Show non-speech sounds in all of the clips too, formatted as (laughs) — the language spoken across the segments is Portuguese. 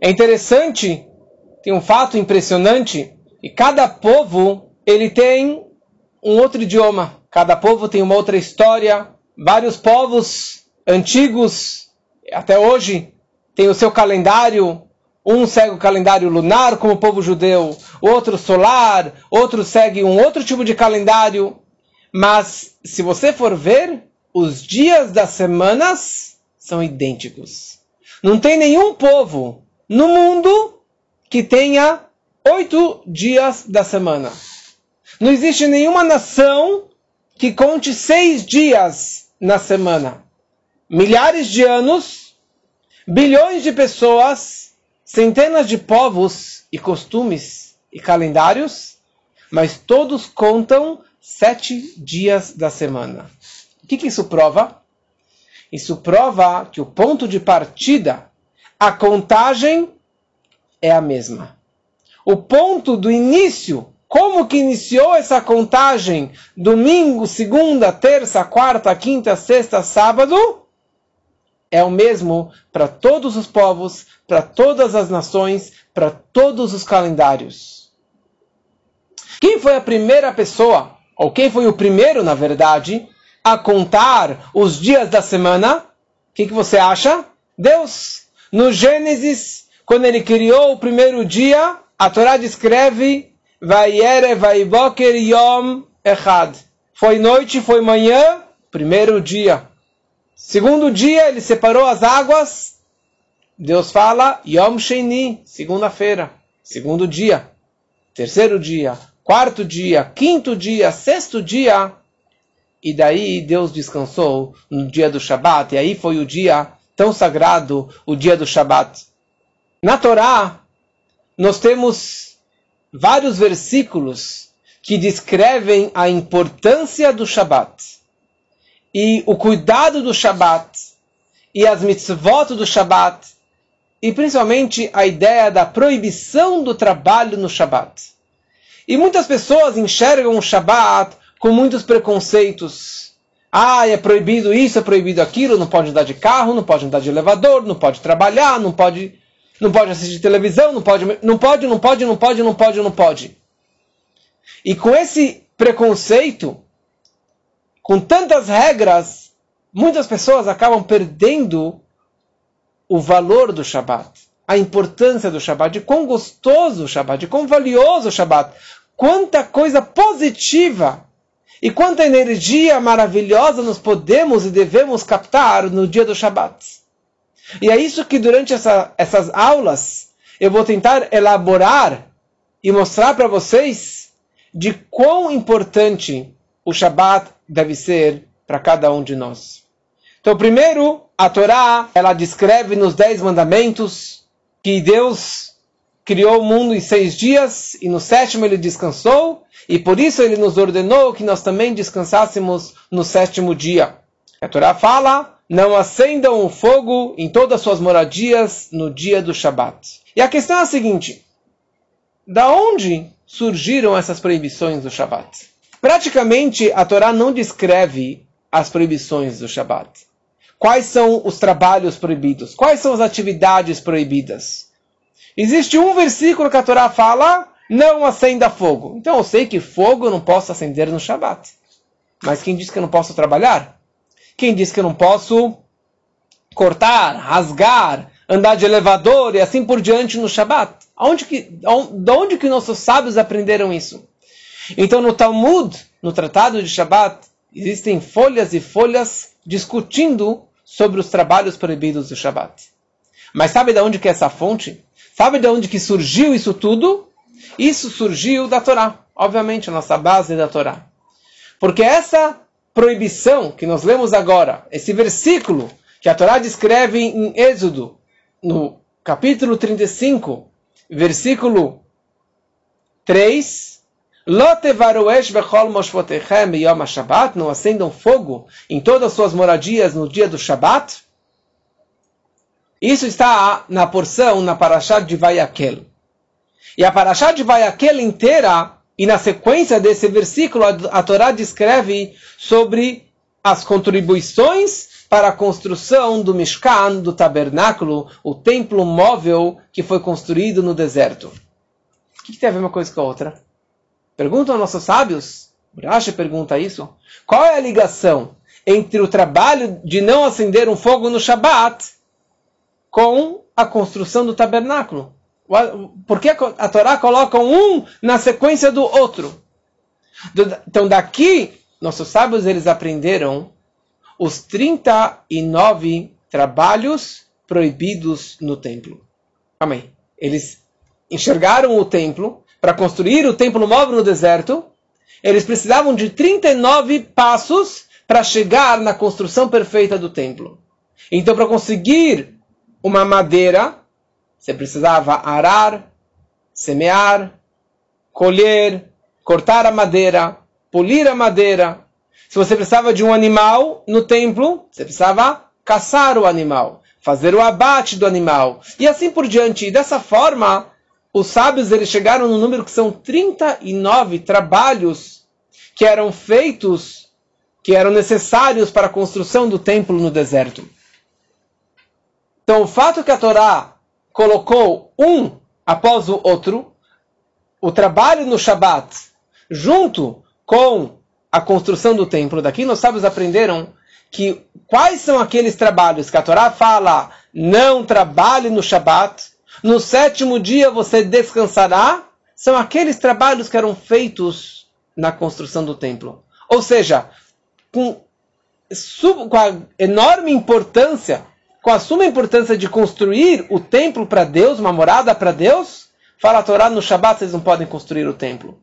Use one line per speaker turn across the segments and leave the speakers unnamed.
É interessante, tem um fato impressionante, e cada povo ele tem um outro idioma, cada povo tem uma outra história, vários povos antigos até hoje têm o seu calendário, um segue o calendário lunar como o povo judeu, outro solar, outro segue um outro tipo de calendário, mas se você for ver, os dias das semanas são idênticos. Não tem nenhum povo no mundo que tenha oito dias da semana. Não existe nenhuma nação que conte seis dias na semana. Milhares de anos, bilhões de pessoas, centenas de povos e costumes e calendários, mas todos contam sete dias da semana. O que, que isso prova? Isso prova que o ponto de partida a contagem é a mesma. O ponto do início, como que iniciou essa contagem, domingo, segunda, terça, quarta, quinta, sexta, sábado, é o mesmo para todos os povos, para todas as nações, para todos os calendários. Quem foi a primeira pessoa, ou quem foi o primeiro, na verdade, a contar os dias da semana? O que, que você acha? Deus. No Gênesis, quando ele criou o primeiro dia, a Torá descreve Vayere Vaiboker Yom Echad. Foi noite, foi manhã, primeiro dia. Segundo dia, ele separou as águas. Deus fala Yom Sheni, segunda-feira. Segundo dia. Terceiro dia. Quarto dia. Quinto dia. Sexto dia. E daí Deus descansou no dia do Shabat. E aí foi o dia tão sagrado, o dia do Shabat. Na Torá, nós temos vários versículos que descrevem a importância do Shabat e o cuidado do Shabat e as mitzvot do Shabat e principalmente a ideia da proibição do trabalho no Shabat. E muitas pessoas enxergam o Shabat com muitos preconceitos ah, é proibido isso, é proibido aquilo, não pode andar de carro, não pode andar de elevador, não pode trabalhar, não pode, não pode assistir televisão, não pode, não pode, não pode, não pode, não pode, não pode. E com esse preconceito, com tantas regras, muitas pessoas acabam perdendo o valor do Shabat, a importância do Shabat, de quão gostoso o Shabat, de quão valioso o Shabat, quanta coisa positiva e quanta energia maravilhosa nós podemos e devemos captar no dia do Shabat. E é isso que durante essa, essas aulas eu vou tentar elaborar e mostrar para vocês de quão importante o Shabat deve ser para cada um de nós. Então, primeiro, a Torá, ela descreve nos Dez Mandamentos que Deus criou o mundo em seis dias e no sétimo ele descansou e por isso ele nos ordenou que nós também descansássemos no sétimo dia. A Torá fala: não acendam o fogo em todas as suas moradias no dia do Shabat. E a questão é a seguinte: da onde surgiram essas proibições do Shabat? Praticamente a Torá não descreve as proibições do Shabat. Quais são os trabalhos proibidos? Quais são as atividades proibidas? Existe um versículo que a Torá fala não acenda fogo. Então eu sei que fogo eu não posso acender no Shabat. Mas quem diz que eu não posso trabalhar? Quem diz que eu não posso cortar, rasgar, andar de elevador e assim por diante no Shabat? Aonde que, de onde que nossos sábios aprenderam isso? Então no Talmud, no Tratado de Shabat, existem folhas e folhas discutindo sobre os trabalhos proibidos do Shabat. Mas sabe de onde que é essa fonte? Sabe de onde que surgiu isso tudo? Isso surgiu da Torá, obviamente, a nossa base da Torá. Porque essa proibição que nós lemos agora, esse versículo que a Torá descreve em Êxodo, no capítulo 35, versículo 3, não acendam fogo em todas as suas moradias no dia do Shabat. Isso está na porção, na Parashat de Vayakel. E a Parashat de Vayakel inteira, e na sequência desse versículo, a, Torá descreve sobre as contribuições para a construção do Mishkan, do tabernáculo, o templo móvel que foi construído no deserto. O que, que tem a ver uma coisa com a outra? Perguntam nossos sábios, Rashi pergunta isso, qual é a ligação entre o trabalho de não acender um fogo no Shabat com a construção do tabernáculo? Por que a Torá coloca um na sequência do outro? Então daqui, nossos sábios eles aprenderam os 39 trabalhos proibidos no templo. Amém. Eles enxergaram o templo para construir o templo móvel no deserto. Eles precisavam de 39 passos para chegar na construção perfeita do templo. Então, para conseguir uma madeira, você precisava arar, semear, colher, cortar a madeira, polir a madeira, se você precisava de um animal no templo, você precisava caçar o animal, fazer o abate do animal, e assim por diante. E dessa forma, os sábios eles chegaram no número que são 39 trabalhos que eram feitos, que eram necessários para a construção do templo no deserto. Então, o fato que a Torá colocou um após o outro, o trabalho no Shabat, junto com a construção do templo. Daqui nós sábios aprenderam que quais são aqueles trabalhos que a Torá fala não trabalhe no Shabat, no sétimo dia você descansará, são aqueles trabalhos que eram feitos na construção do templo. Ou seja, com, com a enorme importância, com a suma importância de construir o templo para Deus, uma morada para Deus, fala a Torá, no Shabat vocês não podem construir o templo.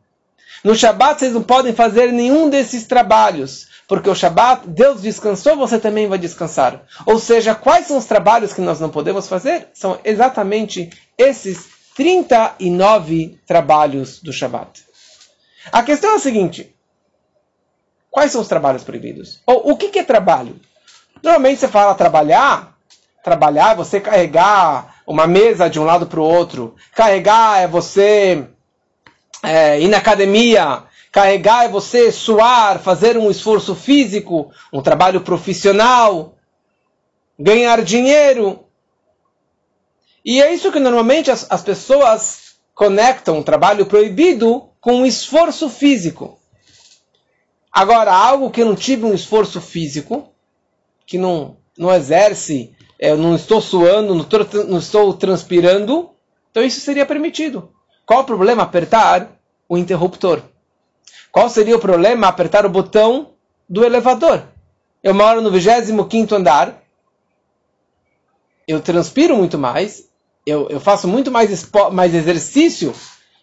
No Shabat vocês não podem fazer nenhum desses trabalhos, porque o Shabat, Deus descansou, você também vai descansar. Ou seja, quais são os trabalhos que nós não podemos fazer? São exatamente esses 39 trabalhos do Shabat. A questão é a seguinte: quais são os trabalhos proibidos? Ou o que é trabalho? Normalmente você fala trabalhar, trabalhar é você carregar uma mesa de um lado para o outro, carregar é você é, ir na academia, carregar é você suar, fazer um esforço físico, um trabalho profissional, ganhar dinheiro. E é isso que normalmente as, as pessoas conectam o trabalho proibido com um esforço físico. Agora, algo que não tive um esforço físico, que não, não exerce, eu é, não estou suando, não estou, não estou transpirando, então isso seria permitido. Qual o problema apertar o interruptor? Qual seria o problema apertar o botão do elevador? Eu moro no 25 andar, eu transpiro muito mais, eu, eu faço muito mais, mais exercício,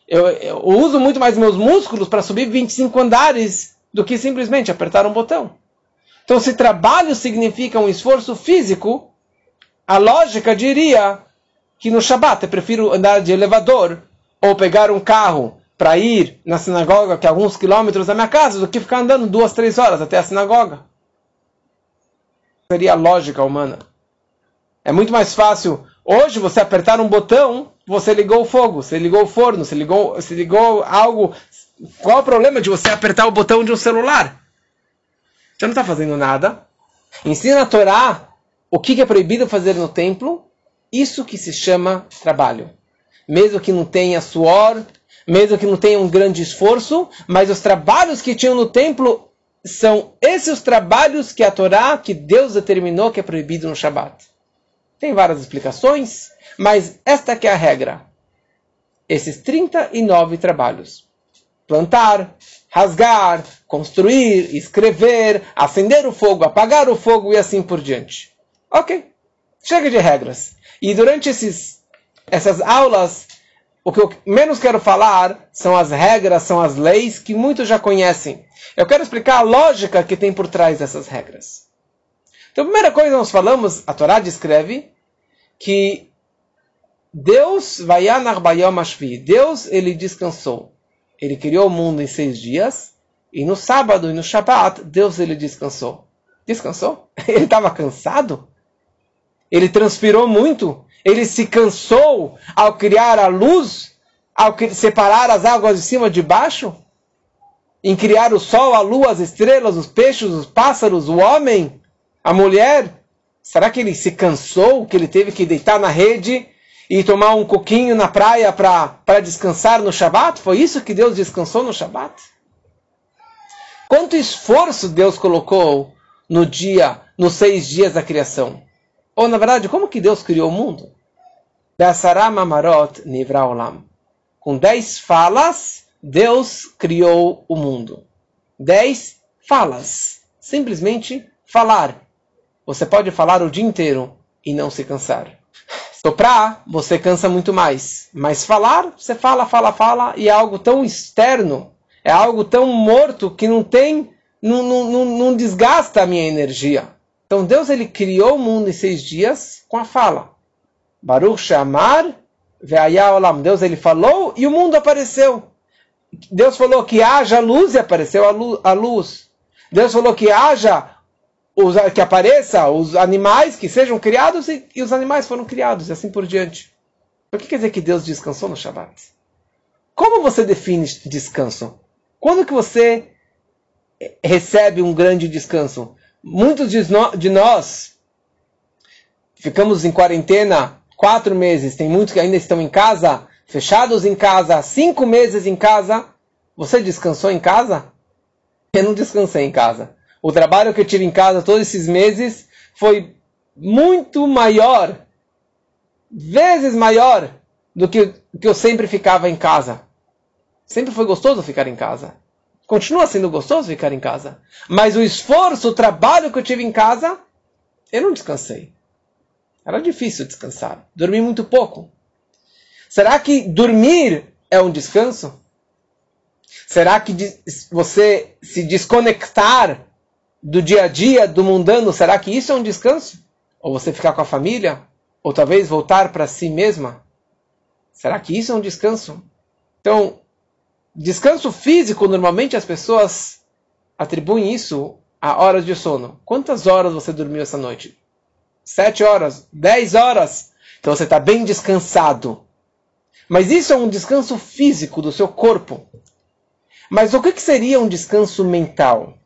eu, eu uso muito mais meus músculos para subir 25 andares do que simplesmente apertar um botão. Então, se trabalho significa um esforço físico, a lógica diria que no Shabat eu prefiro andar de elevador ou pegar um carro para ir na sinagoga, que é alguns quilômetros da minha casa, do que ficar andando duas, três horas até a sinagoga. Seria a lógica humana. É muito mais fácil hoje você apertar um botão, você ligou o fogo, você ligou o forno, você ligou, você ligou algo. Qual o problema de você apertar o botão de um celular? Você não está fazendo nada. Ensina a Torá o que é proibido fazer no templo. Isso que se chama trabalho mesmo que não tenha suor, mesmo que não tenha um grande esforço, mas os trabalhos que tinham no templo são esses os trabalhos que a Torá, que Deus determinou que é proibido no Shabat. Tem várias explicações, mas esta que é a regra. Esses 39 trabalhos. Plantar, rasgar, construir, escrever, acender o fogo, apagar o fogo e assim por diante. Ok. Chega de regras. E durante esses essas aulas, o que eu menos quero falar são as regras, são as leis que muitos já conhecem. Eu quero explicar a lógica que tem por trás dessas regras. Então, a primeira coisa nós falamos, a Torá descreve que Deus vai Deus ele descansou. Ele criou o mundo em seis dias e no sábado e no Shabat Deus ele descansou. Descansou? (laughs) Ele estava cansado? Ele transpirou muito? Ele se cansou ao criar a luz, ao separar as águas de cima de baixo? Em criar o sol, a lua, as estrelas, os peixes, os pássaros, o homem? A mulher, será que ele se cansou, que ele teve que deitar na rede e tomar um coquinho na praia para descansar no Shabat? Foi isso que Deus descansou no Shabat? Quanto esforço Deus colocou no dia, nos seis dias da criação? Ou, na verdade, como que Deus criou o mundo? Com dez falas, Deus criou o mundo. Dez falas. Simplesmente falar. Você pode falar o dia inteiro e não se cansar. Soprar, você cansa muito mais. Mas falar, você fala, fala, fala, e é algo tão externo, é algo tão morto que não tem, não, não, não desgasta a minha energia. Então Deus ele criou o mundo em seis dias com a fala. Baruch Shamar Ve'aya Olam. Deus ele falou e o mundo apareceu. Deus falou que haja luz e apareceu a luz. Deus falou que haja os, que apareça os animais que sejam criados e, e, os animais foram criados, e assim por diante. O que quer dizer que Deus descansou no Shabat? Como você define descanso? Quando que você recebe um grande descanso? Muitos de nós ficamos em quarentena quatro meses, tem muitos que ainda estão em casa, fechados em casa, cinco meses em casa. Você descansou em casa? Eu não descansei em casa o trabalho que eu tive em casa todos esses meses foi muito maior, vezes maior, do que, que eu sempre ficava em casa. Sempre foi gostoso ficar em casa. Continua sendo gostoso ficar em casa. Mas o esforço, o trabalho que eu tive em casa, eu não descansei. Era difícil descansar. Dormi muito pouco. Será que dormir é um descanso? Será que você se desconectar do dia a dia, do mundano, será que isso é um descanso? Ou você ficar com a família? Ou talvez voltar para si mesma? Será que isso é um descanso? Então, descanso físico, normalmente as pessoas atribuem isso a horas de sono. Quantas horas você dormiu essa noite? Sete horas? Dez horas? Então você está bem descansado. Mas isso é um descanso físico do seu corpo. Mas o que seria um descanso mental?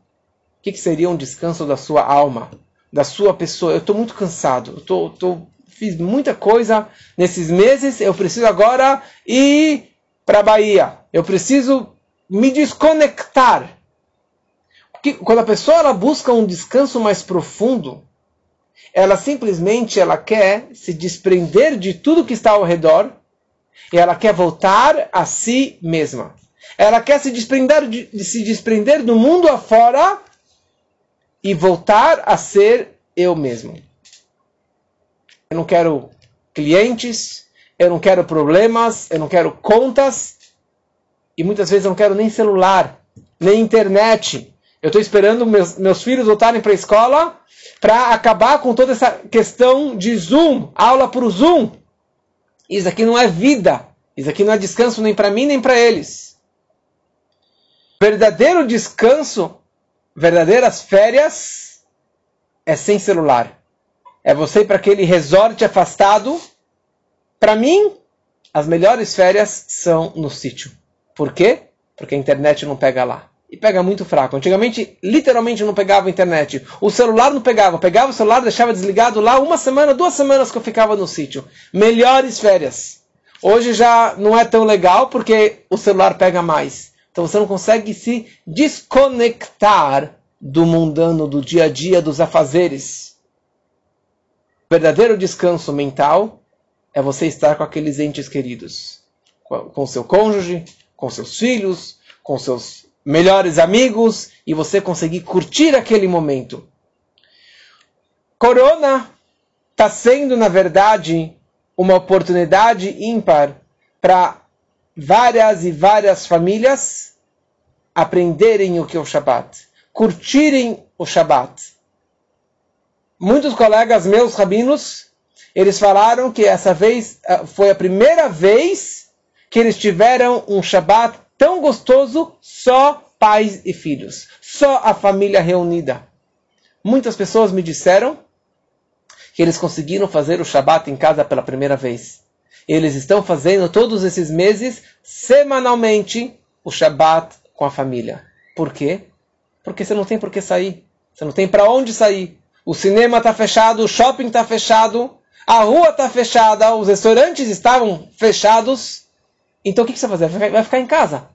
O que, que seria um descanso da sua alma, da sua pessoa? Eu estou muito cansado, eu tô, tô, fiz muita coisa nesses meses, eu preciso agora ir para a Bahia. Eu preciso me desconectar. Porque quando a pessoa ela busca um descanso mais profundo, ela simplesmente ela quer se desprender de tudo que está ao redor e ela quer voltar a si mesma. Ela quer se desprender, de, se desprender do mundo afora e voltar a ser eu mesmo. Eu não quero clientes, eu não quero problemas, eu não quero contas e muitas vezes eu não quero nem celular, nem internet. Eu estou esperando meus, meus filhos voltarem para a escola para acabar com toda essa questão de Zoom, aula por Zoom. Isso aqui não é vida. Isso aqui não é descanso nem para mim nem para eles. Verdadeiro descanso verdadeiras férias é sem celular. É você ir para aquele resort afastado. Para mim, as melhores férias são no sítio. Por quê? Porque a internet não pega lá. E pega muito fraco. Antigamente, literalmente não pegava a internet. O celular não pegava. Pegava o celular, deixava desligado lá uma semana, duas semanas que eu ficava no sítio. Melhores férias. Hoje já não é tão legal porque o celular pega mais. Então você não consegue se desconectar do mundano, do dia a dia, dos afazeres. O verdadeiro descanso mental é você estar com aqueles entes queridos, com seu cônjuge, com seus filhos, com seus melhores amigos e você conseguir curtir aquele momento. Corona está sendo, na verdade, uma oportunidade ímpar para várias e várias famílias aprenderem o que é o Shabat, curtirem o Shabat. Muitos colegas meus, rabinos, eles falaram que essa vez ah, foi a primeira vez que eles tiveram um Shabat tão gostoso, só pais e filhos, só a família reunida. Muitas pessoas me disseram que eles conseguiram fazer o Shabat em casa pela primeira vez. Eles estão fazendo todos esses meses, semanalmente, o Shabat com a família. Por quê? Porque você não tem por que sair. Você não tem para onde sair. o cinema está fechado, o shopping está fechado, a rua está fechada, os restaurantes estavam fechados. Então o que, você vai fazer? Vai ficar em casa.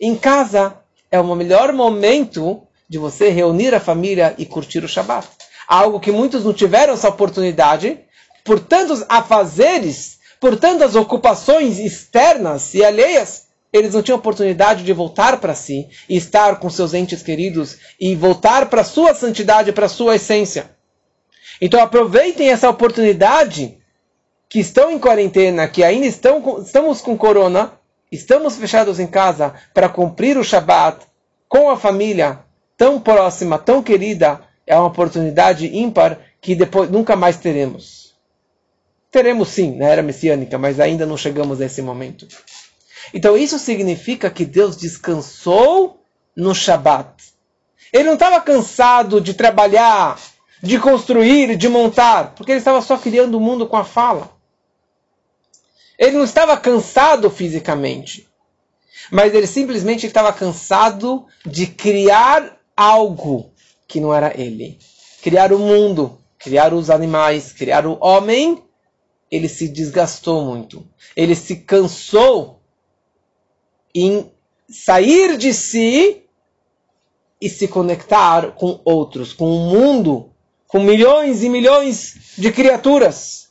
Em casa é o melhor momento de você reunir a família e curtir o Shabat. Algo que muitos não tiveram essa oportunidade, por tantos afazeres, por tantas ocupações externas e alheias, eles não tinham oportunidade de voltar para si e estar com seus entes queridos e voltar para sua santidade, para a sua essência. Então aproveitem essa oportunidade que estão em quarentena, que ainda estão, estamos com corona, estamos fechados em casa para cumprir o Shabat com a família tão próxima, tão querida, é uma oportunidade ímpar que depois nunca mais teremos. Teremos sim na era messiânica, mas ainda não chegamos a esse momento. Então isso significa que Deus descansou no Shabat. Ele não estava cansado de trabalhar, de construir, de montar, porque ele estava só criando o mundo com a fala. Ele não estava cansado fisicamente, mas ele simplesmente estava cansado de criar algo que não era ele. Criar o mundo, criar os animais, criar o homem. Ele se desgastou muito. Ele se cansou em sair de si e se conectar com outros, com o mundo, com milhões e milhões de criaturas.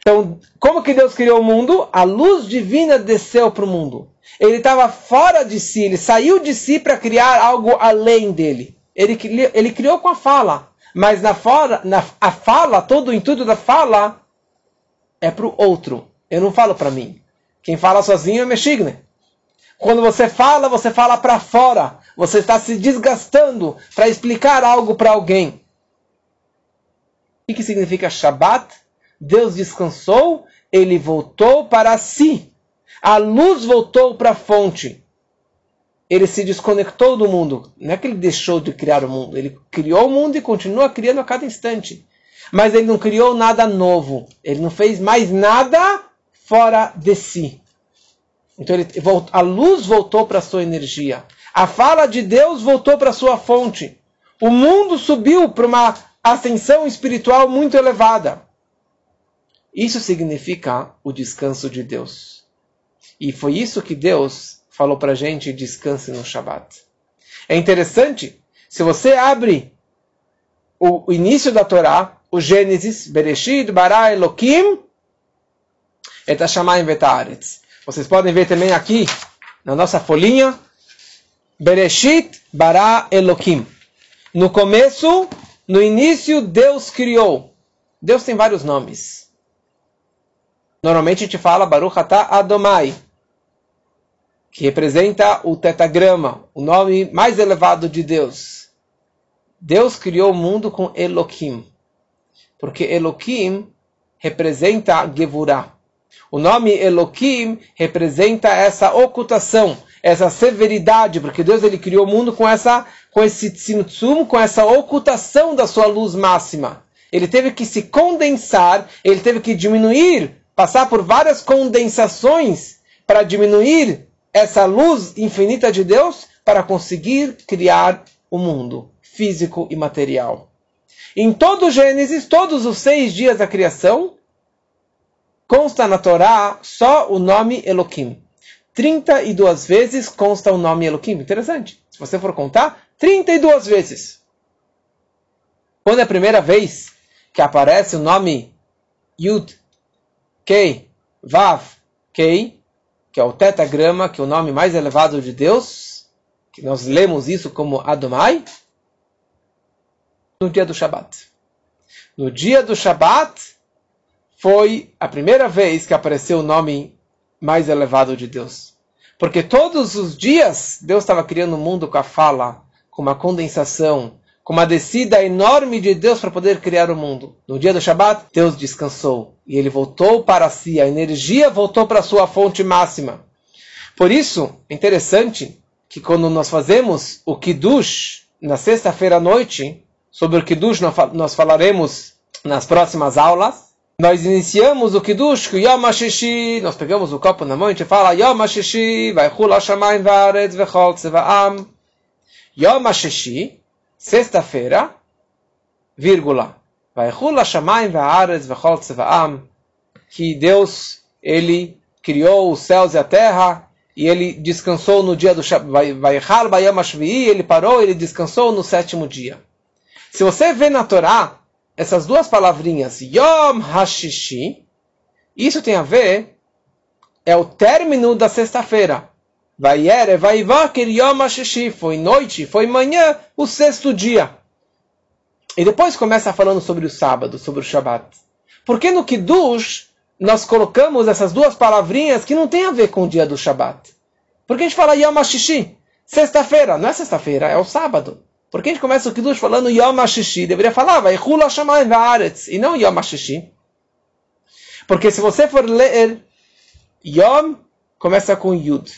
Então, como que Deus criou o mundo? A luz divina desceu para o mundo. Ele estava fora de si, ele saiu de si para criar algo além dele. Ele, ele criou com a fala, mas na, fora, na a fala, todo o intuito da fala é para o outro. Eu não falo para mim. Quem fala sozinho é Meshigne. Quando você fala, você fala para fora. Você está se desgastando para explicar algo para alguém. O que significa Shabbat? Deus descansou, ele voltou para si. A luz voltou para a fonte. Ele se desconectou do mundo. Não é que ele deixou de criar o mundo. Ele criou o mundo e continua criando a cada instante. Mas ele não criou nada novo. Ele não fez mais nada fora de si. Então ele, a luz voltou para a sua energia. A fala de Deus voltou para sua fonte. O mundo subiu para uma ascensão espiritual muito elevada. Isso significa o descanso de Deus. E foi isso que Deus falou para a gente: descanse no Shabat. É interessante, se você abre o, o início da Torá, o Gênesis, Bereshit, Bara, Elohim, et Hashamayim Vetaretz. Vocês podem ver também aqui, na nossa folhinha, Bereshit bara Elohim. No começo, no início, Deus criou. Deus tem vários nomes. Normalmente a gente fala Baruch Atah Adomai, que representa o tetagrama, o nome mais elevado de Deus. Deus criou o mundo com Elohim, porque Elohim representa Gevurah. O nome Elohim representa essa ocultação, essa severidade, porque Deus ele criou o mundo com essa com esse tzimtzum, com essa ocultação da sua luz máxima. Ele teve que se condensar, ele teve que diminuir, passar por várias condensações para diminuir essa luz infinita de Deus para conseguir criar o mundo físico e material. Em todo Gênesis, todos os seis dias da criação, consta na Torá só o nome Elohim. 32 vezes consta o nome Elohim. Interessante. Se você for contar, 32 vezes. Quando é a primeira vez que aparece o nome Yud, Kei, Vav, Kei, que é o tetagrama, que é o nome mais elevado de Deus, que nós lemos isso como Adomai, no dia do Shabat. No dia do Shabat, foi a primeira vez que apareceu o nome mais elevado de Deus. Porque todos os dias Deus estava criando o mundo com a fala, com uma condensação, com uma descida enorme de Deus para poder criar o mundo. No dia do Shabat, Deus descansou e ele voltou para si, a energia voltou para a sua fonte máxima. Por isso, é interessante que quando nós fazemos o Kiddush na sexta-feira à noite, sobre o Kiddush nós falaremos nas próximas aulas, nós iniciamos o Kiddush, o Yom HaShishi, nós pegamos o copo na mão e a gente fala Yom HaShishi, Vaichul HaShamayim Va'aretz Vechol Tzeva'am. Yom HaShishi, sexta-feira, vírgula. Que Deus, Ele criou os céus e a terra, e Ele descansou no dia do Shabat. Ele parou, Ele descansou no sétimo dia. Se você vê na Torá, essas duas palavrinhas, Yom Hashishi, isso tem a ver, é o término da sexta-feira. Vaiere, vaivaker Yom Hashishi, foi noite, foi manhã, o sexto dia. E depois começa falando sobre o sábado, sobre o Shabat. Porque no Kiddush nós colocamos essas duas palavrinhas que não tem a ver com o dia do Shabat. Porque a gente fala Yom HaShishi, sexta-feira, não é sexta-feira, é o sábado. Porque a gente começa o Kiddush falando Yom HaShishi, deveria falar vai Hula Shamayim e não Yom HaShishi. Porque se você for ler Yom, começa com Yud.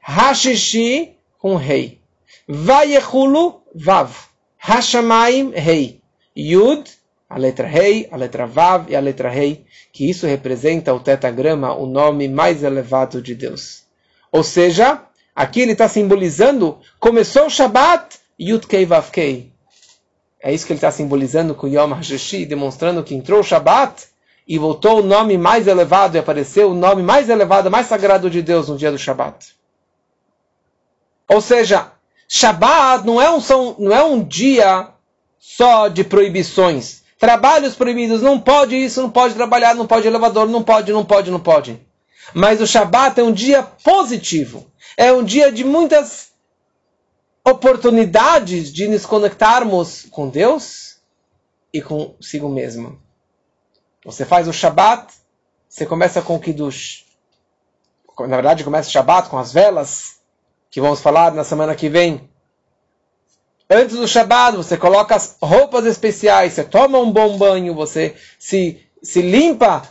Hashishi, com Rei. Vayechulu, Vav. Hashamayim, Rei. Yud, a letra Rei, a letra Vav e a letra Rei, que isso representa o tetagrama, o nome mais elevado de Deus. Ou seja, aqui ele está simbolizando, começou o Shabbat, Yud Kei Vav Kei. É isso que ele está simbolizando com Yom HaShishi, demonstrando que entrou o Shabbat e voltou o nome mais elevado e apareceu o nome mais elevado, mais sagrado de Deus no dia do Shabbat. Ou seja, Shabbat não é um, não é um dia só de proibições. Trabalhos proibidos, não pode isso, não pode trabalhar, não pode elevador, não pode, não pode, não pode. Mas o Shabbat é um dia positivo. É um dia de muitas oportunidades de nos conectarmos com Deus e consigo mesmo. Você faz o Shabbat, você começa com o Kiddush. Na verdade, começa o Shabbat com as velas, que vamos falar na semana que vem. Antes do Shabbat, você coloca as roupas especiais, você toma um bom banho, você se, se limpa,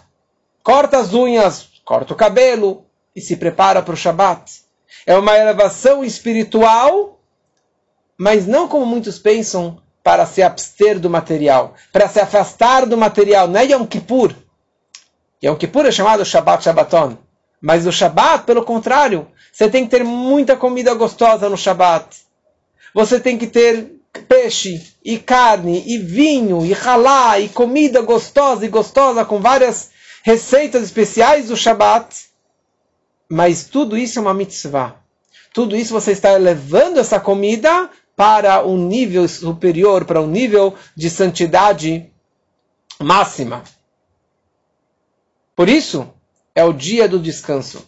corta as unhas, corta o cabelo e se prepara para o Shabbat. É uma elevação espiritual, mas não como muitos pensam, para se abster do material, para se afastar do material. Não é Yom Kippur. Yom Kippur é chamado Shabbat Shabbaton. Mas o Shabbat, pelo contrário, você tem que ter muita comida gostosa no Shabbat. Você tem que ter peixe e carne e vinho e halá e comida gostosa e gostosa com várias receitas especiais do Shabat. Mas tudo isso é uma mitzvah. Tudo isso você está elevando essa comida para um nível superior, para um nível de santidade máxima. Por isso, é o dia do descanso.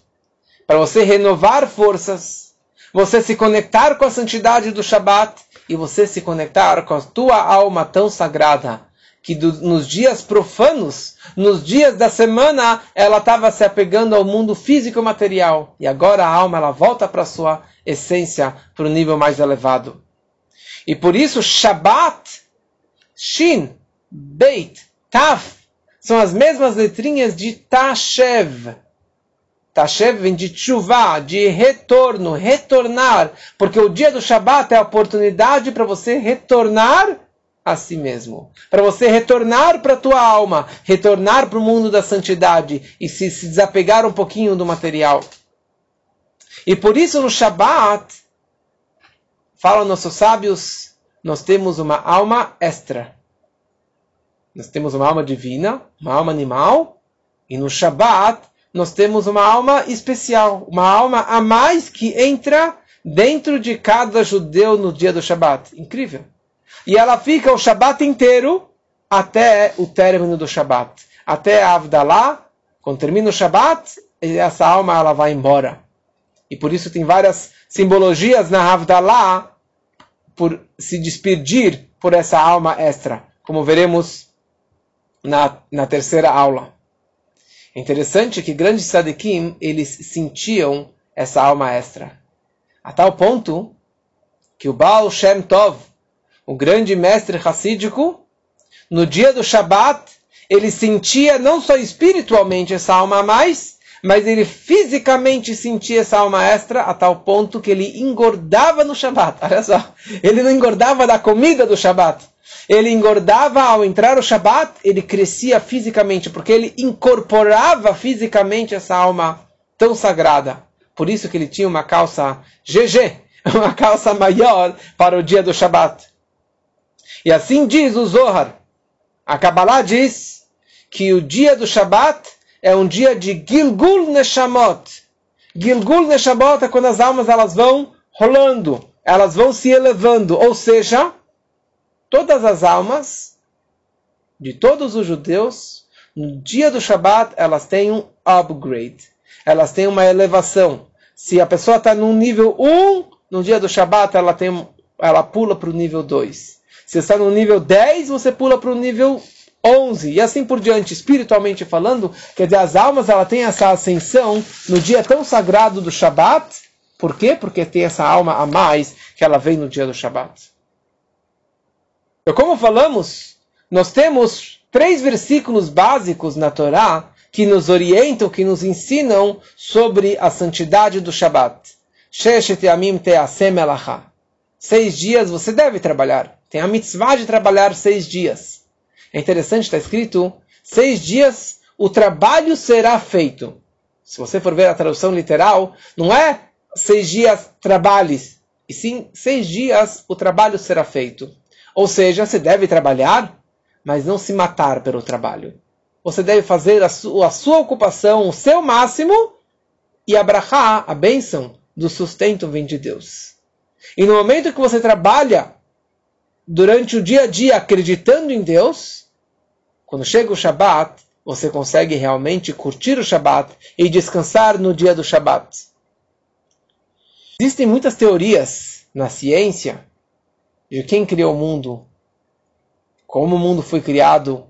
Para você renovar forças, você se conectar com a santidade do Shabat e você se conectar com a tua alma tão sagrada, que do, nos dias profanos, nos dias da semana, ela estava se apegando ao mundo físico e material. E agora a alma ela volta para a sua essência, para o nível mais elevado. E por isso, Shabbat, Shin, Beit, Taf, são as mesmas letrinhas de Tashev. Tashev vem de chuva, de retorno, retornar. Porque o dia do Shabat é a oportunidade para você retornar a si mesmo. Para você retornar para a tua alma, retornar para o mundo da santidade e se, se desapegar um pouquinho do material. E por isso no Shabat, falam nossos sábios, nós temos uma alma extra. Nós temos uma alma divina, uma alma animal, e no Shabat nós temos uma alma especial, uma alma a mais que entra dentro de cada judeu no dia do Shabat. Incrível. E ela fica o Shabat inteiro até o término do Shabat. Até a Avdalá, quando termina o Shabat, essa alma ela vai embora. E por isso tem várias simbologias na Avdalá por se despedir por essa alma extra, como veremos na, na terceira aula. Interessante que grandes tzadikim, eles sentiam essa alma extra. A tal ponto que o Baal Shem Tov, o grande mestre racídico, no dia do Shabat, ele sentia não só espiritualmente essa alma a mais, mas ele fisicamente sentia essa alma extra a tal ponto que ele engordava no Shabat. (laughs) Olha só, ele não engordava da comida do Shabat. Ele engordava ao entrar o Shabat, ele crescia fisicamente, porque ele incorporava fisicamente essa alma tão sagrada. Por isso que ele tinha uma calça GG, (laughs) uma calça maior para o dia do Shabat. E assim diz o Zohar. A Kabbalah diz que o dia do Shabat é um dia de Gilgul Neshamot. Gilgul Neshamot é quando as almas elas vão rolando, elas vão se elevando, ou seja, todas as almas de todos os judeus, no dia do Shabat, elas têm um upgrade, elas têm uma elevação. Se a pessoa está no nível 1, no dia do Shabat, ela, tem, ela pula para o nível 2. Se está no nível 10, você pula para o nível 11 e assim por diante, espiritualmente falando, quer dizer, as almas ela tem essa ascensão no dia tão sagrado do Shabat. Por quê? Porque tem essa alma a mais que ela vem no dia do Shabat. E como falamos, nós temos três versículos básicos na Torá que nos orientam, que nos ensinam sobre a santidade do Shabat. Seis dias você deve trabalhar. Tem a mitzvah de trabalhar seis dias. É interessante, está escrito, seis dias o trabalho será feito. Se você for ver a tradução literal, não é seis dias trabalhes, e sim seis dias o trabalho será feito. Ou seja, você deve trabalhar, mas não se matar pelo trabalho. Você deve fazer a, su a sua ocupação, o seu máximo, e abrahar a bênção do sustento vem de Deus. E no momento que você trabalha durante o dia a dia acreditando em Deus, quando chega o Shabat, você consegue realmente curtir o Shabat e descansar no dia do Shabat. Existem muitas teorias na ciência de quem criou o mundo, como o mundo foi criado,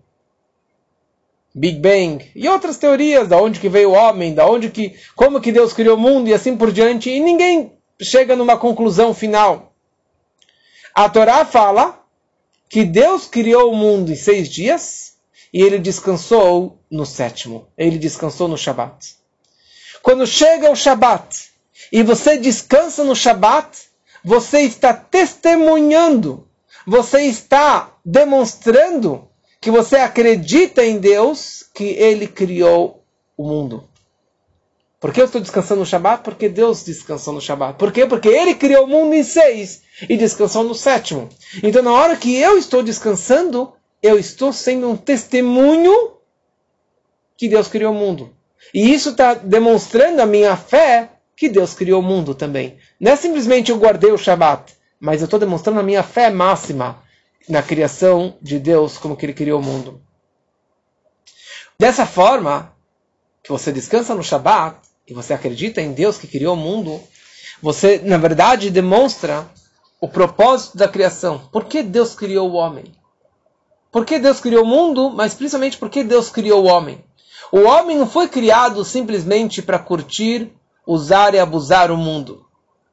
Big Bang e outras teorias, da onde que veio o homem, da onde que, como que Deus criou o mundo e assim por diante, e ninguém chega numa conclusão final. A Torá fala que Deus criou o mundo em seis dias e ele descansou no sétimo. Ele descansou no Shabat. Quando chega o Shabat e você descansa no Shabat, você está testemunhando, você está demonstrando que você acredita em Deus, que Ele criou o mundo. Por que eu estou descansando no Shabat? Porque Deus descansou no Shabat. Por quê? Porque Ele criou o mundo em seis e descansou no sétimo. Então, na hora que eu estou descansando, eu estou sendo um testemunho que Deus criou o mundo. E isso está demonstrando a minha fé que Deus criou o mundo também. Não é simplesmente eu guardei o Shabat, mas eu estou demonstrando a minha fé máxima na criação de Deus, como que Ele criou o mundo. Dessa forma, que você descansa no Shabat, e você acredita em Deus que criou o mundo, você, na verdade, demonstra o propósito da criação. Por que Deus criou o homem? Por que Deus criou o mundo, mas principalmente por que Deus criou o homem? O homem não foi criado simplesmente para curtir, usar e abusar o mundo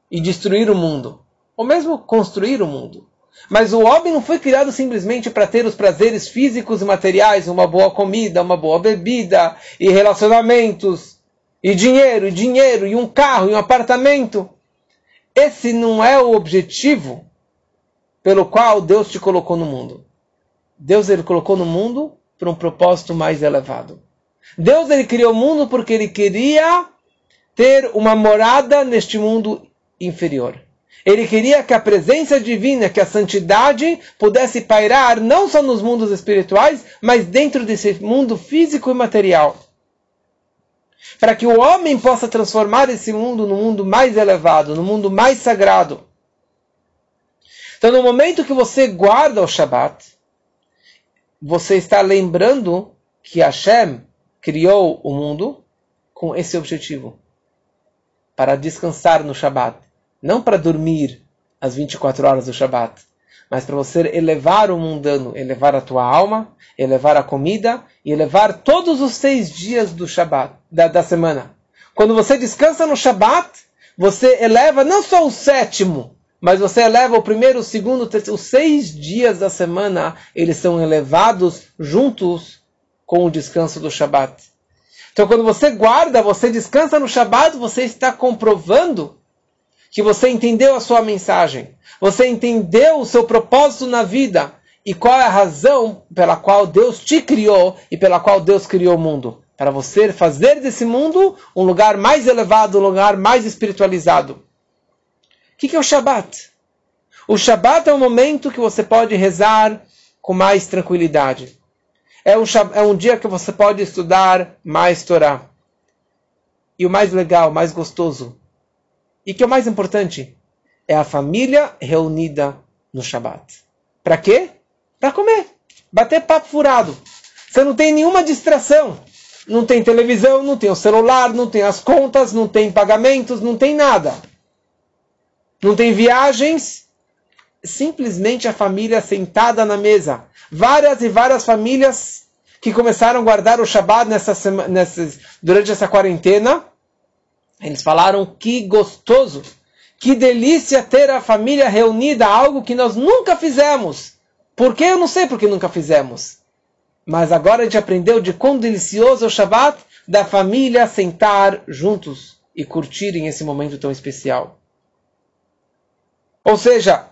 e destruir o mundo, ou mesmo construir o mundo. Mas o homem não foi criado simplesmente para ter os prazeres físicos e materiais, uma boa comida, uma boa bebida e relacionamentos e dinheiro, e dinheiro, e um carro, e um apartamento. Esse não é o objetivo pelo qual Deus te colocou no mundo. Deus ele colocou no mundo para um propósito mais elevado. Deus ele criou o mundo porque ele queria ter uma morada neste mundo inferior. Ele queria que a presença divina, que a santidade pudesse pairar não só nos mundos espirituais, mas dentro desse mundo físico e material para que o homem possa transformar esse mundo no mundo mais elevado, no mundo mais sagrado. Então, no momento que você guarda o Shabat, você está lembrando que Hashem criou o mundo com esse objetivo. Para descansar no Shabat, não para dormir as 24 horas do Shabat, mas para você elevar o mundano, elevar a tua alma, elevar a comida e elevar todos os seis dias do Shabat, da, da semana. Quando você descansa no Shabat, você eleva não só o sétimo, mas você eleva o primeiro, o segundo, o terceiro, os seis dias da semana, eles são elevados juntos com o descanso do Shabat. Então, quando você guarda, você descansa no Shabat, você está comprovando que você entendeu a sua mensagem, você entendeu o seu propósito na vida e qual é a razão pela qual Deus te criou e pela qual Deus criou o mundo. Para você fazer desse mundo um lugar mais elevado, um lugar mais espiritualizado. O que é o Shabat? O Shabat é um momento que você pode rezar com mais tranquilidade. É um, é um dia que você pode estudar mais Torá. E o mais legal, mais gostoso, e que é o mais importante, é a família reunida no Shabat. Para quê? Para comer. Bater papo furado. Você não tem nenhuma distração. Não tem televisão, não tem o celular, não tem as contas, não tem pagamentos, não tem nada. Não tem viagens. Simplesmente a família sentada na mesa. Várias e várias famílias que começaram a guardar o Shabat nessa, nessa, durante essa quarentena. Eles falaram que gostoso, que delícia ter a família reunida, algo que nós nunca fizemos. Por que? Eu não sei porque nunca fizemos. Mas agora a gente aprendeu de quão delicioso é o Shabat da família sentar juntos e curtirem esse momento tão especial. Ou seja,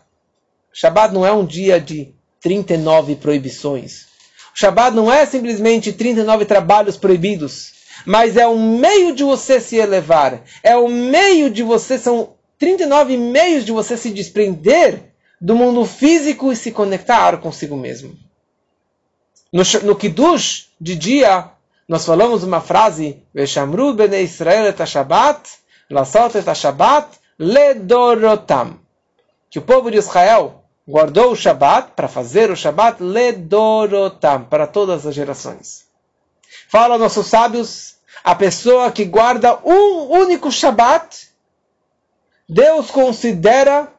Shabat não é um dia de 39 proibições. O Shabat não é simplesmente 39 trabalhos proibidos, mas é um meio de você se elevar. É o meio de você, são 39 meios de você se desprender do mundo físico e se conectar consigo mesmo. No, no Kiddush de dia, nós falamos uma frase: Veshamru bene Israel et Shabbat, lasot et Shabbat, ledorotam. Que o povo de Israel guardou o Shabat para fazer o Shabat ledorotam, para todas as gerações. Fala nossos sábios, a pessoa que guarda um único Shabat, Deus considera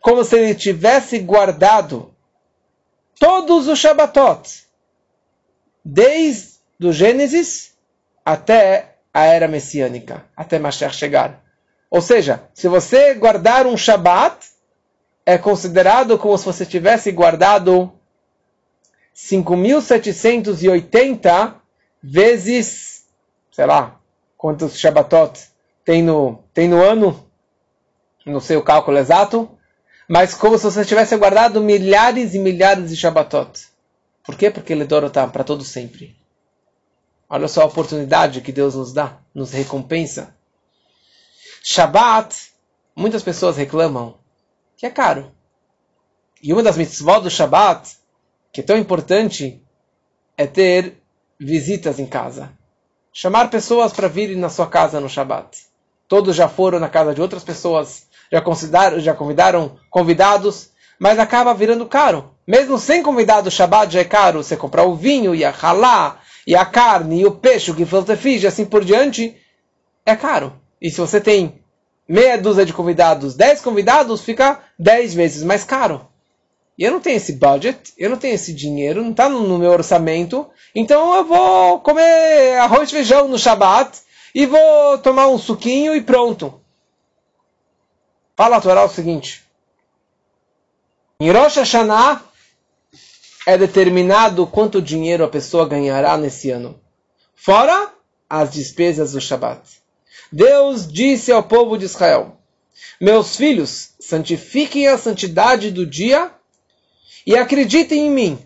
como se ele tivesse guardado todos os Shabbatot, desde o Gênesis até a era messiânica, até Mashiach chegar. Ou seja, se você guardar um Shabbat, é considerado como se você tivesse guardado 5.780 vezes, sei lá, quantos Shabbatot tem no, tem no ano, não sei o cálculo exato, mas como se você tivesse guardado milhares e milhares de Shabbatot. Por quê? Porque ele está para todo sempre. Olha só a oportunidade que Deus nos dá, nos recompensa. Shabbat, muitas pessoas reclamam que é caro. E uma das mitzvot do Shabbat, que é tão importante, é ter visitas em casa. Chamar pessoas para virem na sua casa no Shabbat. Todos já foram na casa de outras pessoas já, convidaram, já convidaram convidados, mas acaba virando caro. Mesmo sem convidado, o Shabbat já é caro. Você comprar o vinho e a halá, e a carne, e o peixe, o gefilte fish, e assim por diante, é caro. E se você tem meia dúzia de convidados, dez convidados, fica dez vezes mais caro. E eu não tenho esse budget, eu não tenho esse dinheiro, não está no meu orçamento, então eu vou comer arroz e feijão no Shabat e vou tomar um suquinho e pronto. Fala a Torá o seguinte: em Rosh Hashanah é determinado quanto dinheiro a pessoa ganhará nesse ano, fora as despesas do Shabat. Deus disse ao povo de Israel: Meus filhos, santifiquem a santidade do dia e acreditem em mim,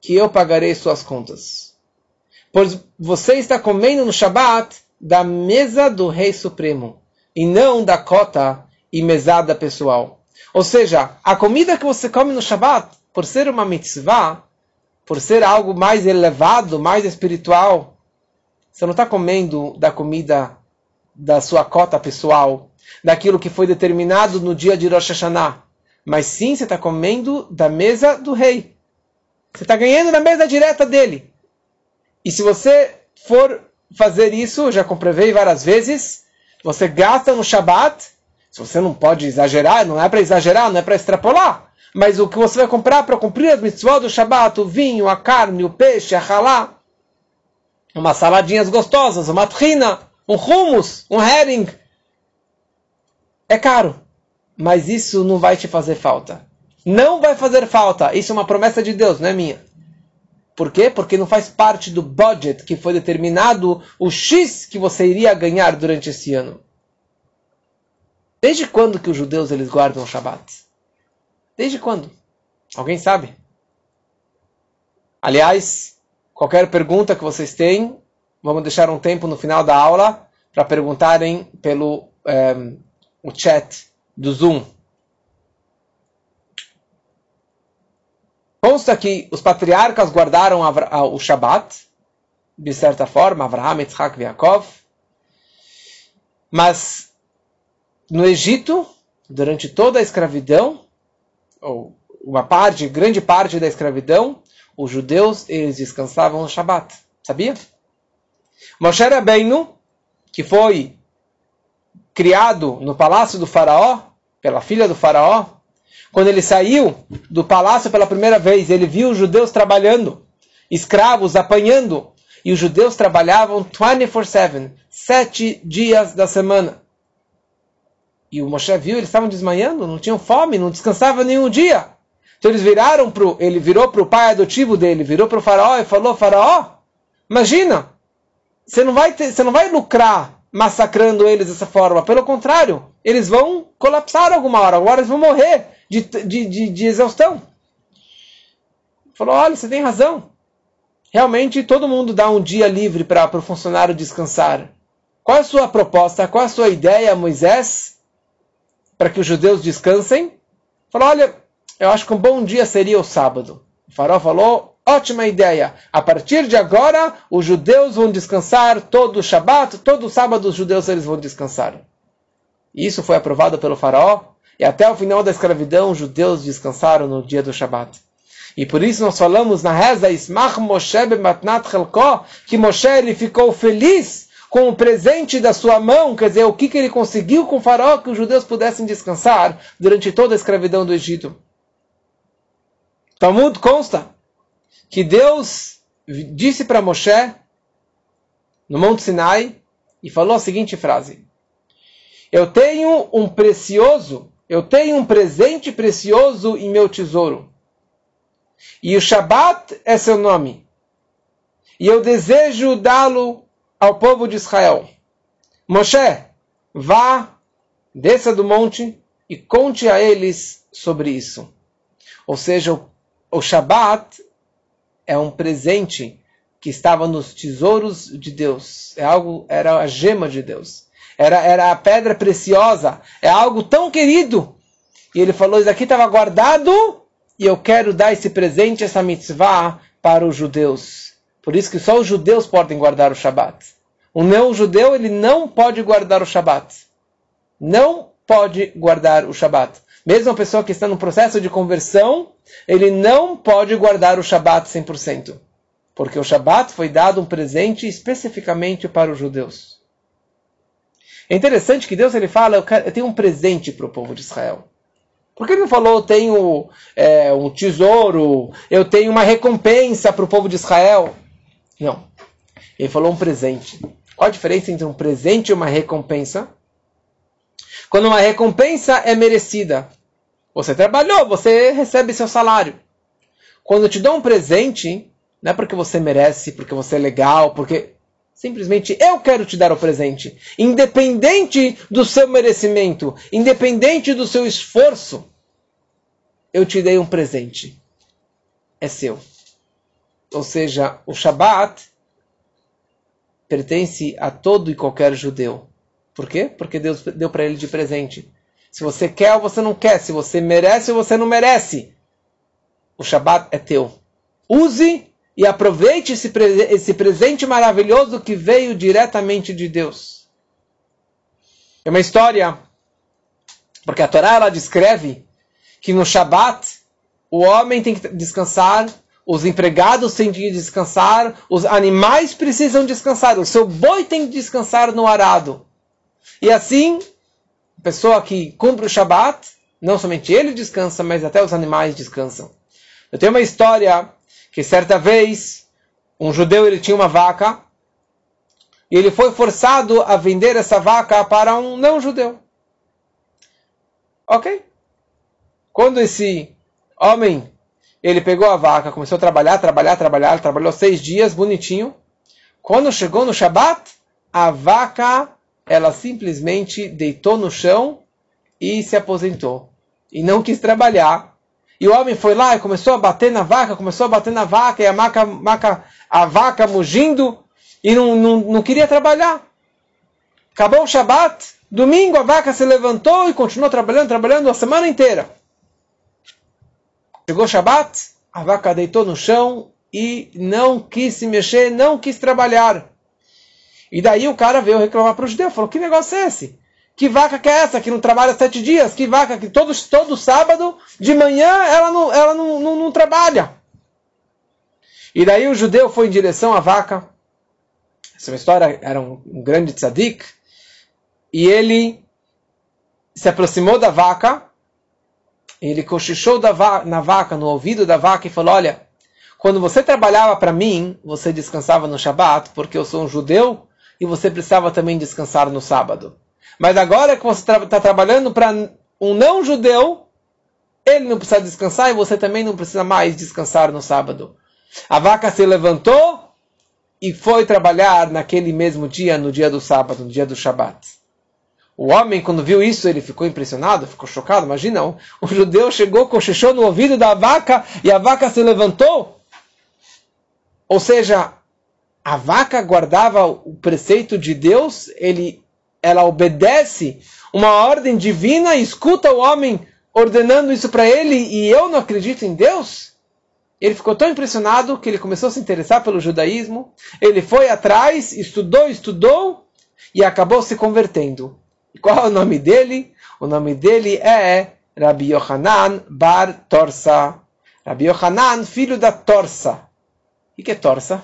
que eu pagarei suas contas. Pois você está comendo no Shabat da mesa do Rei Supremo, e não da cota e mesada pessoal. Ou seja, a comida que você come no Shabat, por ser uma mitzvah, por ser algo mais elevado, mais espiritual, você não está comendo da comida da sua cota pessoal, daquilo que foi determinado no dia de Rosh Hashanah, mas sim você está comendo da mesa do rei. Você está ganhando na mesa direta dele. E se você for fazer isso, já comprovei várias vezes, você gasta no Shabat se você não pode exagerar, não é para exagerar, não é para extrapolar. Mas o que você vai comprar para cumprir as mitzvot do Shabat, o vinho, a carne, o peixe, a halá, umas saladinhas gostosas, uma trina, um hummus, um herring, é caro. Mas isso não vai te fazer falta. Não vai fazer falta. Isso é uma promessa de Deus, não é minha. Por quê? Porque não faz parte do budget que foi determinado o X que você iria ganhar durante esse ano. Desde quando que os judeus eles guardam o Shabat? Desde quando? Alguém sabe? Aliás, qualquer pergunta que vocês têm, vamos deixar um tempo no final da aula para perguntarem pelo um, o chat do Zoom. Consta que os patriarcas guardaram o Shabat, de certa forma, Abraham, Yitzhak e Yaakov. Mas no Egito, durante toda a escravidão, ou uma parte, grande parte da escravidão, os judeus eles descansavam no Shabat. Sabia? Moshe Rabbeinu, que foi criado no palácio do faraó, pela filha do faraó, quando ele saiu do palácio pela primeira vez, ele viu os judeus trabalhando, escravos apanhando, e os judeus trabalhavam 24/7, sete dias da semana. E o Moshe viu, eles estavam desmanhando, não tinham fome, não descansavam nenhum dia. Então eles viraram pro, ele virou para o pai adotivo dele, virou para o faraó e falou: Faraó, imagina, você não vai ter, você não vai lucrar massacrando eles dessa forma. Pelo contrário, eles vão colapsar alguma hora. Agora eles vão morrer de, de, de, de exaustão. Falou: olha, você tem razão. Realmente todo mundo dá um dia livre para o funcionário descansar. Qual é a sua proposta? Qual é a sua ideia, Moisés, para que os judeus descansem? Falou: olha, eu acho que um bom dia seria o sábado. O farol falou: ótima ideia. A partir de agora, os judeus vão descansar todo o Shabat, todo sábado os judeus eles vão descansar. Isso foi aprovado pelo faraó. E até o final da escravidão, os judeus descansaram no dia do Shabat. E por isso nós falamos na reza Ismach Moshe Bematnat Chelko, que Moshe ele ficou feliz com o presente da sua mão, quer dizer, o que, que ele conseguiu com o faraó, que os judeus pudessem descansar durante toda a escravidão do Egito. Talmud consta que Deus disse para Moshe no Monte Sinai e falou a seguinte frase: Eu tenho um precioso, eu tenho um presente precioso em meu tesouro. E o Shabat é seu nome. E eu desejo dá-lo ao povo de Israel. Moshe, vá, desça do monte e conte a eles sobre isso. Ou seja, o, Shabat é um presente que estava nos tesouros de Deus. É algo, era a gema de Deus. Era, era a pedra preciosa. É algo tão querido. E ele falou: Isso aqui estava guardado e eu quero dar esse presente, essa mitzvah, para os judeus. Por isso que só os judeus podem guardar o Shabat. O não judeu ele não pode guardar o Shabat. Não pode guardar o Shabat. Mesmo a pessoa que está no processo de conversão, ele não pode guardar o Shabat 100%. Porque o Shabat foi dado um presente especificamente para os judeus. É interessante que Deus ele fala, eu, quero, eu tenho um presente para o povo de Israel. Por que ele não falou, eu tenho é, um tesouro, eu tenho uma recompensa para o povo de Israel? Não. Ele falou um presente. Qual a diferença entre um presente e uma recompensa? Quando uma recompensa é merecida, você trabalhou, você recebe seu salário. Quando eu te dou um presente, não é porque você merece, porque você é legal, porque simplesmente eu quero te dar o presente, independente do seu merecimento, independente do seu esforço. Eu te dei um presente. É seu. Ou seja, o Shabat pertence a todo e qualquer judeu. Por quê? Porque Deus deu para ele de presente. Se você quer ou você não quer, se você merece ou você não merece, o Shabat é teu. Use e aproveite esse, esse presente maravilhoso que veio diretamente de Deus. É uma história, porque a Torá ela descreve que no Shabat o homem tem que descansar, os empregados têm que descansar, os animais precisam descansar, o seu boi tem que descansar no arado. E assim, pessoa que cumpre o Shabat, não somente ele descansa, mas até os animais descansam. Eu tenho uma história que certa vez um judeu ele tinha uma vaca e ele foi forçado a vender essa vaca para um não judeu. Ok? Quando esse homem ele pegou a vaca, começou a trabalhar, trabalhar, trabalhar, trabalhou seis dias, bonitinho. Quando chegou no Shabat, a vaca, ela simplesmente deitou no chão e se aposentou. E não quis trabalhar. E o homem foi lá e começou a bater na vaca, começou a bater na vaca, e a, maca, maca, a vaca mugindo, e não, não, não queria trabalhar. Acabou o Shabat, domingo a vaca se levantou e continuou trabalhando, trabalhando a semana inteira. Chegou o Shabat, a vaca deitou no chão e não quis se mexer, não quis trabalhar. E daí o cara veio reclamar para o judeu, falou, que negócio é esse? Que vaca que é essa que não trabalha sete dias? Que vaca que todo, todo sábado de manhã ela, não, ela não, não, não trabalha? E daí o judeu foi em direção à vaca. Essa é história era um, um grande tzadik. E ele se aproximou da vaca. Ele cochichou va na vaca, no ouvido da vaca e falou: Olha, quando você trabalhava para mim, você descansava no Shabat, porque eu sou um judeu e você precisava também descansar no sábado. Mas agora que você está tra trabalhando para um não judeu, ele não precisa descansar e você também não precisa mais descansar no sábado. A vaca se levantou e foi trabalhar naquele mesmo dia, no dia do sábado, no dia do Shabat. O homem, quando viu isso, ele ficou impressionado, ficou chocado. Imagina, um, um judeu chegou, cochichou no ouvido da vaca e a vaca se levantou. Ou seja, a vaca guardava o preceito de Deus, ele, ela obedece uma ordem divina, escuta o homem ordenando isso para ele e eu não acredito em Deus? Ele ficou tão impressionado que ele começou a se interessar pelo judaísmo. Ele foi atrás, estudou, estudou e acabou se convertendo. E qual é o nome dele? O nome dele é Rabbi Yohanan Bar Torsa. Rabbi Yohanan, filho da Torsa. O que é Torsa?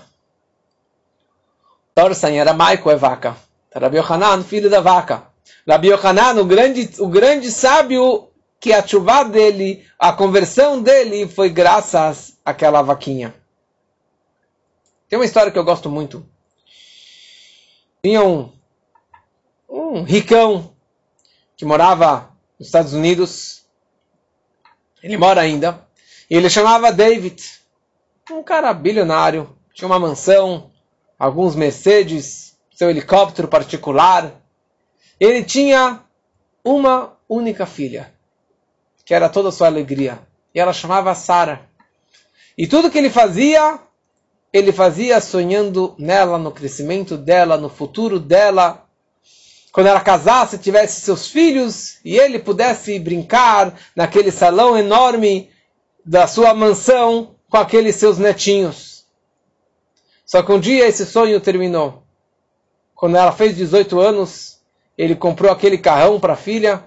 Torsa em aramaico é vaca. Rabbi Yohanan, filho da vaca. Rabbi Yohanan, o grande, o grande sábio, que a chuva dele, a conversão dele foi graças àquela vaquinha. Tem uma história que eu gosto muito. Tinha um, um ricão que morava nos Estados Unidos. Ele mora ainda. E ele chamava David. Um cara bilionário. Tinha uma mansão, alguns Mercedes, seu helicóptero particular. Ele tinha uma única filha, que era toda a sua alegria. E ela chamava Sara. E tudo que ele fazia, ele fazia sonhando nela, no crescimento dela, no futuro dela. Quando ela casasse, tivesse seus filhos e ele pudesse brincar naquele salão enorme da sua mansão com aqueles seus netinhos. Só que um dia esse sonho terminou. Quando ela fez 18 anos, ele comprou aquele carrão para a filha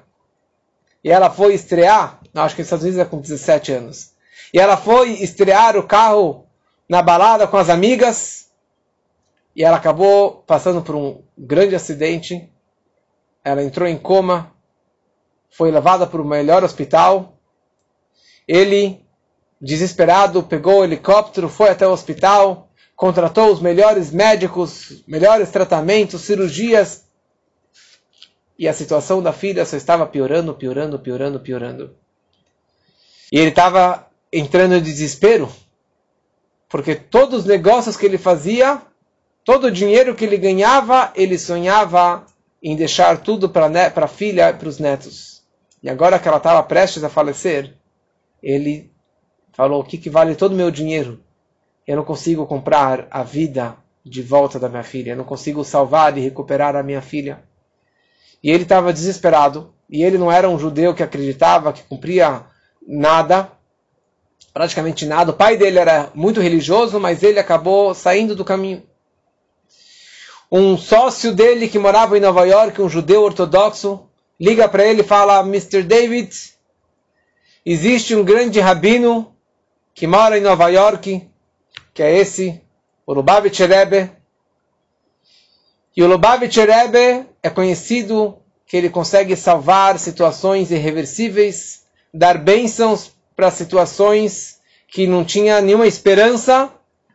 e ela foi estrear. Acho que nos Estados Unidos é com 17 anos. E ela foi estrear o carro na balada com as amigas. E ela acabou passando por um grande acidente. Ela entrou em coma. Foi levada para o melhor hospital. Ele, desesperado, pegou o helicóptero, foi até o hospital, contratou os melhores médicos, melhores tratamentos, cirurgias. E a situação da filha só estava piorando, piorando, piorando, piorando. E ele estava entrando em desespero, porque todos os negócios que ele fazia, todo o dinheiro que ele ganhava, ele sonhava em deixar tudo para a filha e para os netos. E agora que ela estava prestes a falecer, ele falou: O que, que vale todo o meu dinheiro? Eu não consigo comprar a vida de volta da minha filha, eu não consigo salvar e recuperar a minha filha. E ele estava desesperado, e ele não era um judeu que acreditava, que cumpria nada, praticamente nada. O pai dele era muito religioso, mas ele acabou saindo do caminho. Um sócio dele que morava em Nova York, um judeu ortodoxo, liga para ele e fala: Mr. David, existe um grande rabino que mora em Nova York, que é esse, o Lubavitch Rebbe. E o Lubavitch Rebbe é conhecido que ele consegue salvar situações irreversíveis, dar bênçãos para situações que não tinha nenhuma esperança.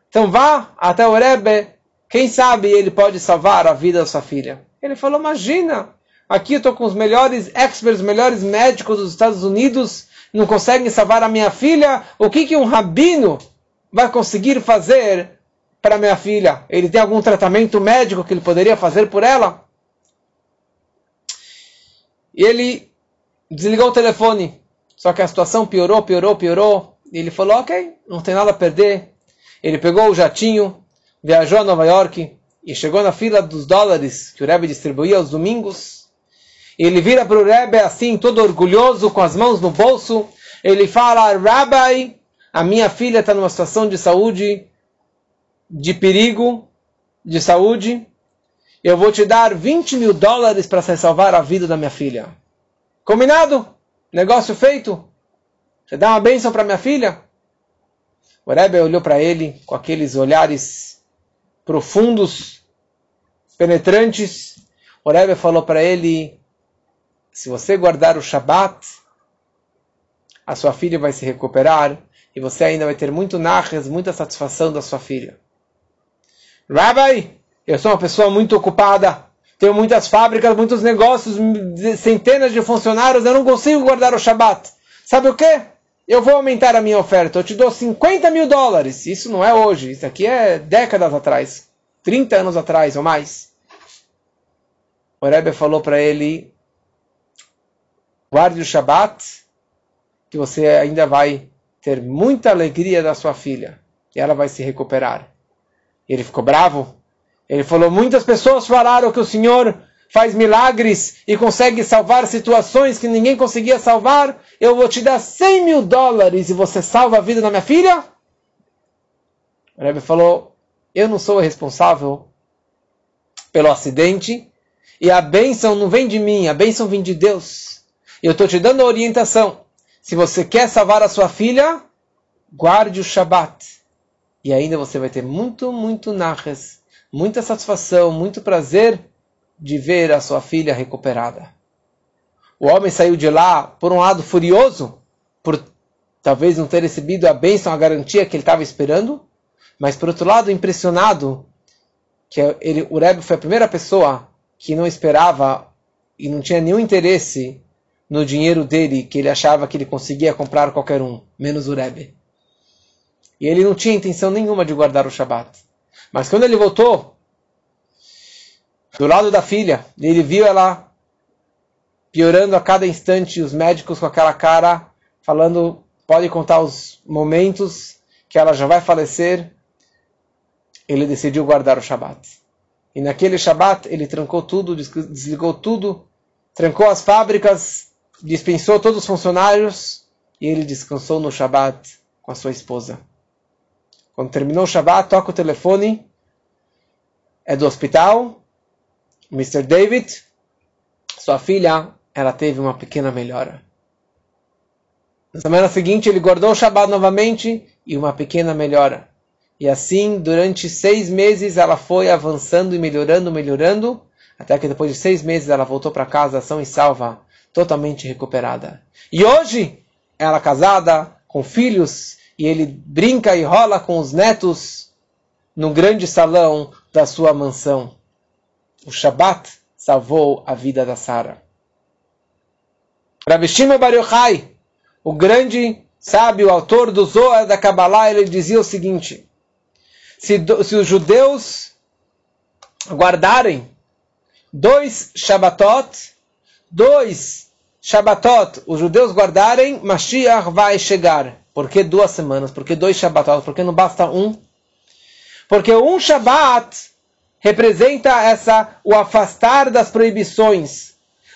Então vá até o Rebbe, quem sabe ele pode salvar a vida da sua filha. Ele falou, imagina, aqui eu estou com os melhores experts, os melhores médicos dos Estados Unidos, não conseguem salvar a minha filha. O que, que um rabino vai conseguir fazer para minha filha? Ele tem algum tratamento médico que ele poderia fazer por ela? E ele desligou o telefone. Só que a situação piorou, piorou, piorou. E ele falou: Ok, não tem nada a perder. Ele pegou o jatinho, viajou a Nova York e chegou na fila dos dólares que o Rebbe distribuía aos domingos. Ele vira para o Rebbe assim, todo orgulhoso, com as mãos no bolso. Ele fala: Rabbi, a minha filha está numa situação de saúde, de perigo, de saúde, eu vou te dar 20 mil dólares para salvar a vida da minha filha. Combinado? Negócio feito? Você dá uma bênção para minha filha? O Rebbe olhou para ele com aqueles olhares profundos, penetrantes. O Rebbe falou para ele: se você guardar o Shabat, a sua filha vai se recuperar e você ainda vai ter muito narres, muita satisfação da sua filha. Rabbi, eu sou uma pessoa muito ocupada, tenho muitas fábricas, muitos negócios, centenas de funcionários, eu não consigo guardar o Shabat. Sabe o que? Eu vou aumentar a minha oferta, eu te dou 50 mil dólares. Isso não é hoje, isso aqui é décadas atrás, 30 anos atrás ou mais. O Rebbe falou para ele, guarde o Shabat, que você ainda vai ter muita alegria da sua filha, e ela vai se recuperar. Ele ficou bravo. Ele falou: muitas pessoas falaram que o Senhor faz milagres e consegue salvar situações que ninguém conseguia salvar. Eu vou te dar 100 mil dólares e você salva a vida da minha filha? O Rebbe falou: eu não sou responsável pelo acidente e a bênção não vem de mim, a bênção vem de Deus. Eu estou te dando a orientação. Se você quer salvar a sua filha, guarde o Shabat. E ainda você vai ter muito, muito narres, muita satisfação, muito prazer de ver a sua filha recuperada. O homem saiu de lá, por um lado, furioso, por talvez não ter recebido a bênção, a garantia que ele estava esperando, mas por outro lado, impressionado que ele, o Rebbe foi a primeira pessoa que não esperava e não tinha nenhum interesse no dinheiro dele, que ele achava que ele conseguia comprar qualquer um, menos o Rebbe. E ele não tinha intenção nenhuma de guardar o Shabat. Mas quando ele voltou do lado da filha, ele viu ela piorando a cada instante, os médicos com aquela cara, falando, pode contar os momentos que ela já vai falecer. Ele decidiu guardar o Shabat. E naquele Shabat ele trancou tudo, desligou tudo, trancou as fábricas, dispensou todos os funcionários e ele descansou no Shabat com a sua esposa. Quando terminou o Shabbat, toca o telefone. É do hospital. Mr. David, sua filha, ela teve uma pequena melhora. Na semana seguinte, ele guardou o Shabbat novamente e uma pequena melhora. E assim, durante seis meses, ela foi avançando e melhorando, melhorando, até que depois de seis meses ela voltou para casa, ação e salva, totalmente recuperada. E hoje, ela casada, com filhos, e ele brinca e rola com os netos no grande salão da sua mansão. O Shabat salvou a vida da Sara. Rabi Shimon Bar Yochai, o grande sábio, autor do Zohar da Kabbalah, ele dizia o seguinte: se, se os judeus guardarem dois Shabbatot, dois Shabbatot, os judeus guardarem, Mashiach vai chegar. Por que duas semanas? Por que dois Shabbatot? Por que não basta um? Porque um Shabbat representa essa o afastar das proibições.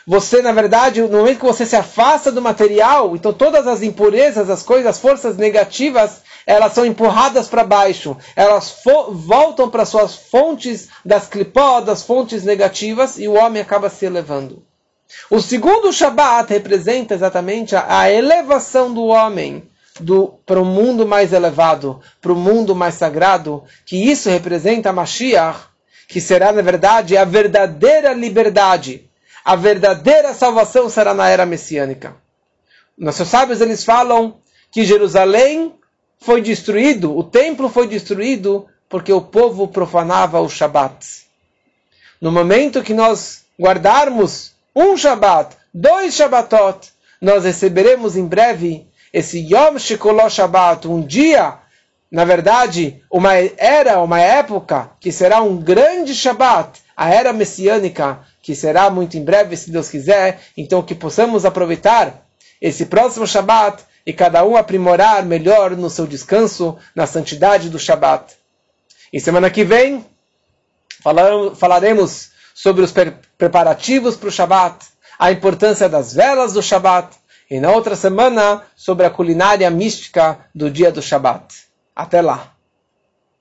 Você, na verdade, no momento que você se afasta do material, então todas as impurezas, as coisas, as forças negativas, elas são empurradas para baixo. Elas voltam para suas fontes das clipó, das fontes negativas, e o homem acaba se elevando. O segundo Shabat representa exatamente a, elevação do homem para o mundo mais elevado, para o mundo mais sagrado, que isso representa a Mashiach, que será, na verdade, a verdadeira liberdade. A verdadeira salvação será na era messiânica. Nossos sábios eles falam que Jerusalém foi destruído, o templo foi destruído porque o povo profanava o Shabat. No momento que nós guardarmos um Shabat, dois Shabbatot, nós receberemos em breve esse Yom Shekolot Shabbat, um dia, na verdade, uma era, uma época, que será um grande Shabbat, a era messiânica, que será muito em breve, se Deus quiser, então que possamos aproveitar esse próximo Shabbat e cada um aprimorar melhor no seu descanso, na santidade do Shabbat. E semana que vem falaremos sobre os preparativos para o Shabbat, a importância das velas do Shabbat, E na outra semana, sobre a culinária mística do dia do Shabat. Até lá!